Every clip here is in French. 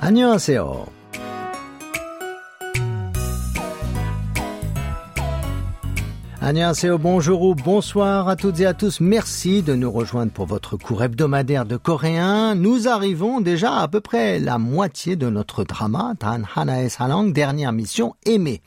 안녕하세요. Annyeonghaseyo, bonjour ou bonsoir à toutes et à tous. Merci de nous rejoindre pour votre cours hebdomadaire de coréen. Nous arrivons déjà à peu près la moitié de notre drama, Tan Hanae Salang, dernière mission aimée.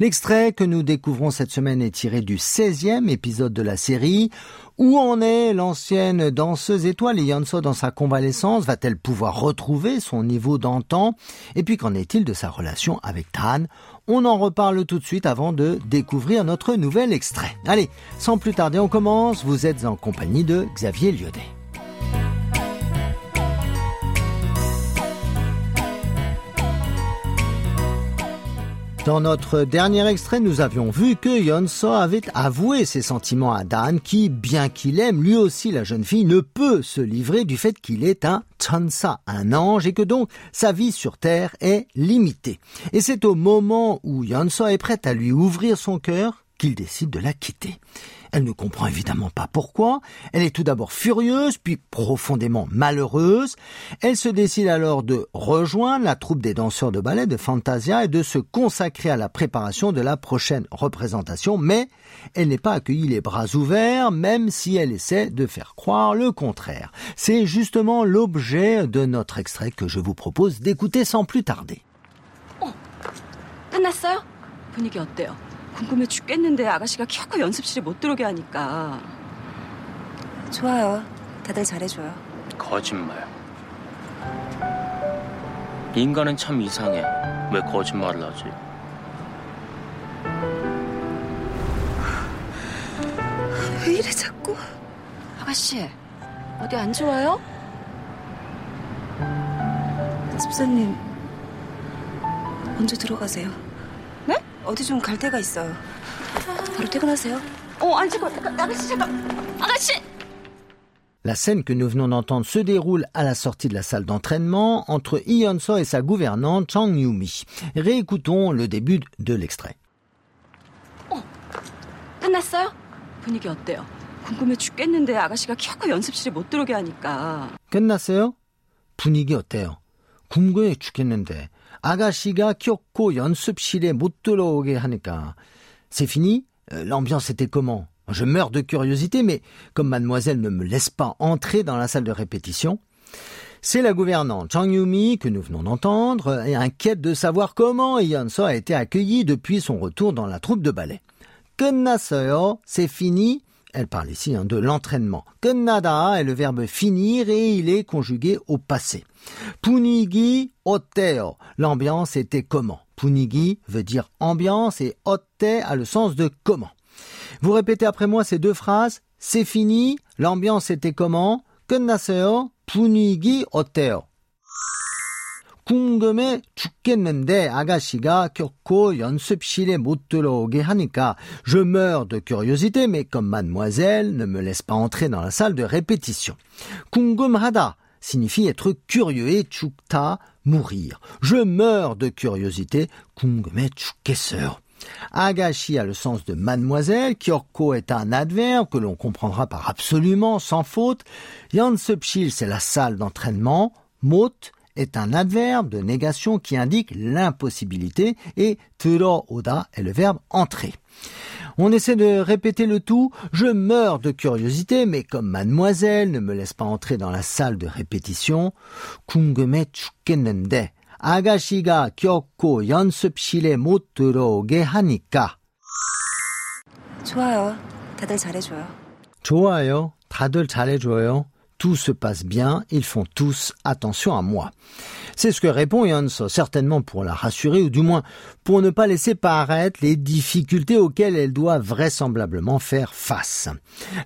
L'extrait que nous découvrons cette semaine est tiré du 16e épisode de la série. Où en est l'ancienne danseuse étoile Yeonso dans sa convalescence? Va-t-elle pouvoir retrouver son niveau d'antan? Et puis qu'en est-il de sa relation avec Tan? On en reparle tout de suite avant de découvrir notre nouvel extrait. Allez, sans plus tarder, on commence. Vous êtes en compagnie de Xavier Lyodet. Dans notre dernier extrait, nous avions vu que Yonso avait avoué ses sentiments à Dan qui, bien qu'il aime lui aussi la jeune fille, ne peut se livrer du fait qu'il est un Chansa, un ange, et que donc sa vie sur Terre est limitée. Et c'est au moment où Yonso est prête à lui ouvrir son cœur qu'il décide de la quitter. Elle ne comprend évidemment pas pourquoi. Elle est tout d'abord furieuse, puis profondément malheureuse. Elle se décide alors de rejoindre la troupe des danseurs de ballet de Fantasia et de se consacrer à la préparation de la prochaine représentation, mais elle n'est pas accueillie les bras ouverts, même si elle essaie de faire croire le contraire. C'est justement l'objet de notre extrait que je vous propose d'écouter sans plus tarder. Oh, 궁금해 죽겠는데 아가씨가 키워코 연습실에 못 들어오게 하니까. 좋아요. 다들 잘해줘요. 거짓말. 인간은 참 이상해. 왜 거짓말을 하지? 왜 이래 자꾸? 아가씨, 어디 안 좋아요? 집사님, 먼저 들어가세요. 어디 좀 갈 데가 있어요. 바로 퇴근하세요. 어, 아니, 잠깐, 아가씨, 잠깐. 아가씨! La scène que nous venons d'entendre se déroule à la sortie de la salle d'entraînement entre Hyun-so et sa gouvernante Chang Yu-mi. Réécoutons le début de l'extrait. 어, 끝났어요? 분위기 어때요? 궁금해 죽겠는데 아가씨가 키워코 연습실에 못 들어오게 하니까. 끝났어요? 분위기 어때요? 궁금해 죽겠는데 아가씨가 kyoko 연습실에 못 들어오게 하니까. C'est fini? Euh, l'ambiance était comment? Je meurs de curiosité, mais comme mademoiselle ne me laisse pas entrer dans la salle de répétition, c'est la gouvernante Chang Yumi que nous venons d'entendre et inquiète de savoir comment Yeonso a été accueilli depuis son retour dans la troupe de ballet. 끝났어요, c'est fini. Elle parle ici hein, de l'entraînement. Kennada est le verbe finir et il est conjugué au passé. Punigi oteo. L'ambiance était comment? Punigi veut dire ambiance et otte a le sens de comment. Vous répétez après moi ces deux phrases. C'est fini, l'ambiance était comment? Kennaseo, punigi oteo. 궁금해 죽겠는데 아가씨가 겪고 연습실에 못 들어오게 하니까 je meurs de curiosité mais comme mademoiselle ne me laisse pas entrer dans la salle de répétition. 궁금하다 signifie être curieux et 죽다 mourir. Je meurs de curiosité. 궁금해 죽겠어요. Agashi a le sens de mademoiselle, Kyoko est un adverbe que l'on comprendra par absolument, sans faute. Yansupshil, c'est la salle d'entraînement. Mot est un adverbe de négation qui indique l'impossibilité et oda est le verbe entrer. On essaie de répéter le tout. Je meurs de curiosité, mais comme mademoiselle ne me laisse pas entrer dans la salle de répétition, 궁금해 죽겠는데 아가씨가 겪고 연습실에 못 들어오게 하니까. 좋아요. 다들 잘해줘요. 좋아요. 다들 잘해줘요. tout se passe bien, ils font tous attention à moi. C'est ce que répond Yonso, certainement pour la rassurer, ou du moins pour ne pas laisser paraître les difficultés auxquelles elle doit vraisemblablement faire face.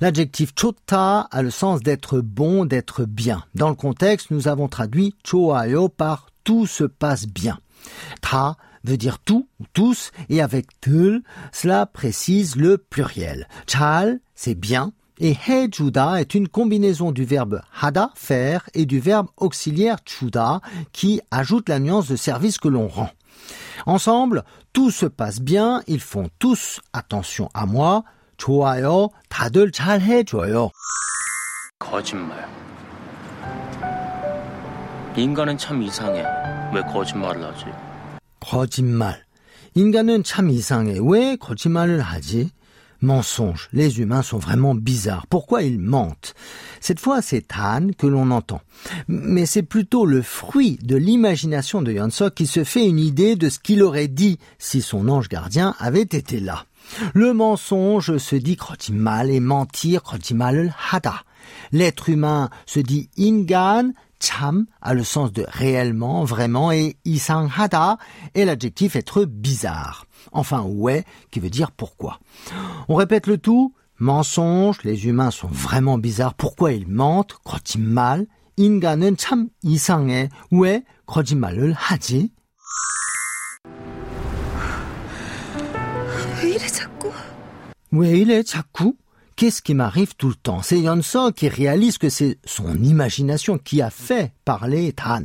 L'adjectif chota a le sens d'être bon, d'être bien. Dans le contexte, nous avons traduit choayo par tout se passe bien. Ta veut dire tout ou tous, et avec tul, cela précise le pluriel. Chal, c'est bien, et hejuda est une combinaison du verbe hada, faire, et du verbe auxiliaire chuda, qui ajoute la nuance de service que l'on rend. Ensemble, tout se passe bien, ils font tous attention à moi. 좋아요, 다들 잘 해줘요. 거짓말. 인간은 참 이상해. 왜 거짓말을 하지? 거짓말. 인간은 참 이상해. 왜 거짓말을 하지? Mensonge. Les humains sont vraiment bizarres. Pourquoi ils mentent? Cette fois, c'est Han que l'on entend. Mais c'est plutôt le fruit de l'imagination de Yansok qui se fait une idée de ce qu'il aurait dit si son ange gardien avait été là. Le mensonge se dit mal et mentir mal hada. L'être humain se dit ingan, cham a le sens de réellement, vraiment et hada est l'adjectif être bizarre. Enfin, ouais, qui veut dire pourquoi. On répète le tout. Mensonge, les humains sont vraiment bizarres. Pourquoi ils mentent? mal. 인간은 참 이상해. 왜 거짓말을 하지? 왜 이래 자꾸? 왜 이래 자꾸? Qu'est-ce qui m'arrive tout le temps? C'est Yonso qui réalise que c'est son imagination qui a fait parler Tan.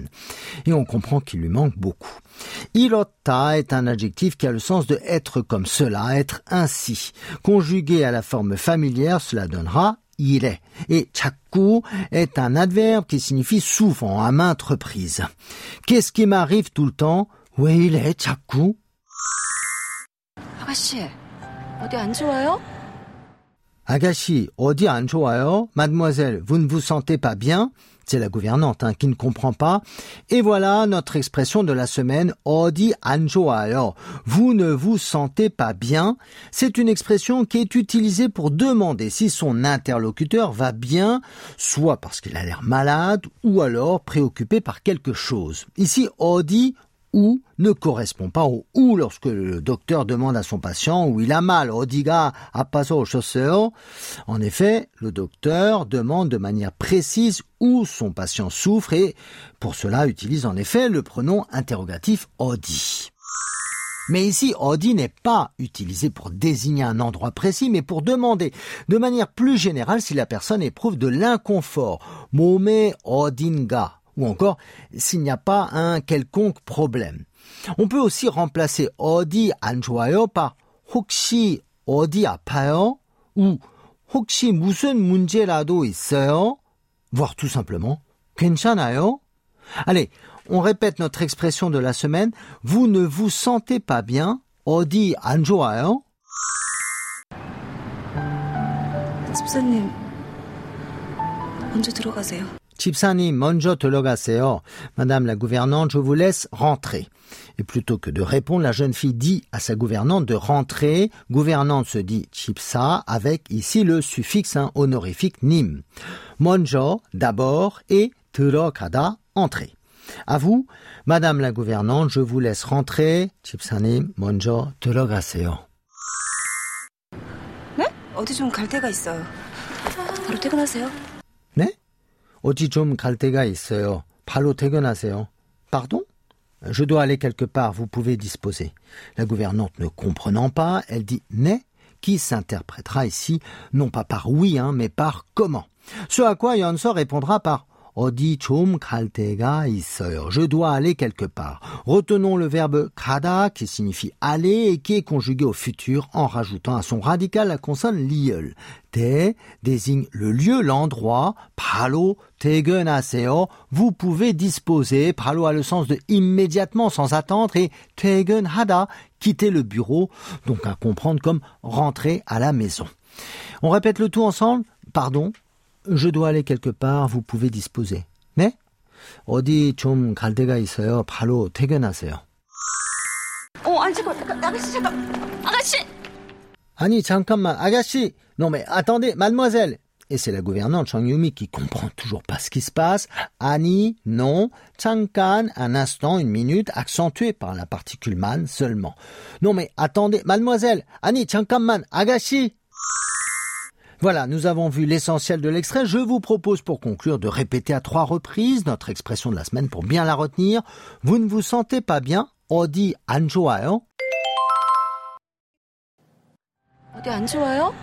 Et on comprend qu'il lui manque beaucoup. Irota est un adjectif qui a le sens de être comme cela, être ainsi. Conjugué à la forme familière, cela donnera il est. Et chaku est un adverbe qui signifie souvent, à maintes reprises. Qu'est-ce qui m'arrive tout le temps? Oui, il est chaku. 어디 안 좋아요? Agashi, odi an Mademoiselle, vous ne vous sentez pas bien C'est la gouvernante hein, qui ne comprend pas. Et voilà notre expression de la semaine, odi an Vous ne vous sentez pas bien. C'est une expression qui est utilisée pour demander si son interlocuteur va bien, soit parce qu'il a l'air malade, ou alors préoccupé par quelque chose. Ici, odi ou ne correspond pas au ou lorsque le docteur demande à son patient où il a mal. Odiga a pas au chausseur. En effet, le docteur demande de manière précise où son patient souffre et pour cela utilise en effet le pronom interrogatif odi. Mais ici, odi n'est pas utilisé pour désigner un endroit précis, mais pour demander de manière plus générale si la personne éprouve de l'inconfort. Mome odinga ou encore s'il n'y a pas un quelconque problème. On peut aussi remplacer 어디 안 좋아요 par 혹시 어디 아파요 ou 혹시 무슨 문제라도 있어요 voire tout simplement 괜찮아요 Allez, on répète notre expression de la semaine. Vous ne vous sentez pas bien 어디 안 좋아요 집사님, 먼저 들어가세요. 집사님, 먼저 들어가세요. Madame la gouvernante, je vous laisse rentrer. Et plutôt que de répondre, la jeune fille dit à sa gouvernante de rentrer. Gouvernante se dit chipsa avec ici le suffixe honorifique nim. Monjo, d'abord, et 들어가다, entrer. À vous, Madame la gouvernante, je vous laisse rentrer. 집사님, 먼저 들어가세요. 네? 어디 좀 갈 데가 있어요. 바로 퇴근하세요. 네? 어디 좀갈 데가 있어요. 바로 퇴근하세요. Pardon? Je dois aller quelque part, vous pouvez disposer. La gouvernante ne comprenant pas, elle dit né, qui s'interprétera ici non pas par oui, hein, mais par comment. Ce à quoi Yonso répondra par 어디 좀 갈 있어요. Je dois aller quelque part. Retenons le verbe 가다 qui signifie aller et qui est conjugué au futur en rajoutant à son radical la consonne liel. 대 désigne le lieu, l'endroit. 바로 퇴근하세요. Vous pouvez disposer. 바로 a le sens de immédiatement, sans attendre. Et 퇴근하다, quitter le bureau. Donc à comprendre comme rentrer à la maison. On répète le tout ensemble. Pardon, je dois aller quelque part, vous pouvez disposer. 네? 어디 좀 갈 데가 있어요. 바로 퇴근하세요. 어, 아니, 잠깐, 아가씨, 잠깐, 아가씨! 아니, 잠깐만, 아가씨! Non mais, attendez, mademoiselle! Et c'est la gouvernante Chang Yumi qui comprend toujours pas ce qui se passe. Annie, non. Changkan, un instant, une minute, accentué par la particule man seulement. Non mais, attendez, mademoiselle! Annie, 잠깐만, 아가씨! Voilà, nous avons vu l'essentiel de l'extrait. Je vous propose pour conclure de répéter à trois reprises notre expression de la semaine pour bien la retenir. Vous ne vous sentez pas bien 어디 안 좋아요? 어디 안 좋아요?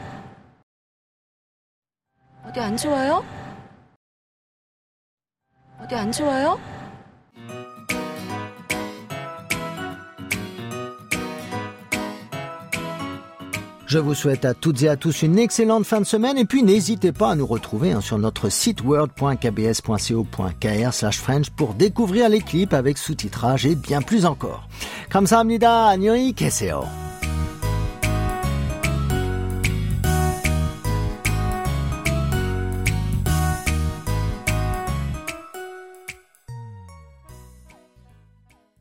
어디 안 좋아요? 어디 안 좋아요? Je vous souhaite à toutes et à tous une excellente fin de semaine et puis n'hésitez pas à nous retrouver hein, sur notre site word.kbs.co.kr French pour découvrir les clips avec sous-titrage et bien plus encore. 감사합니다. 안녕히 계세요.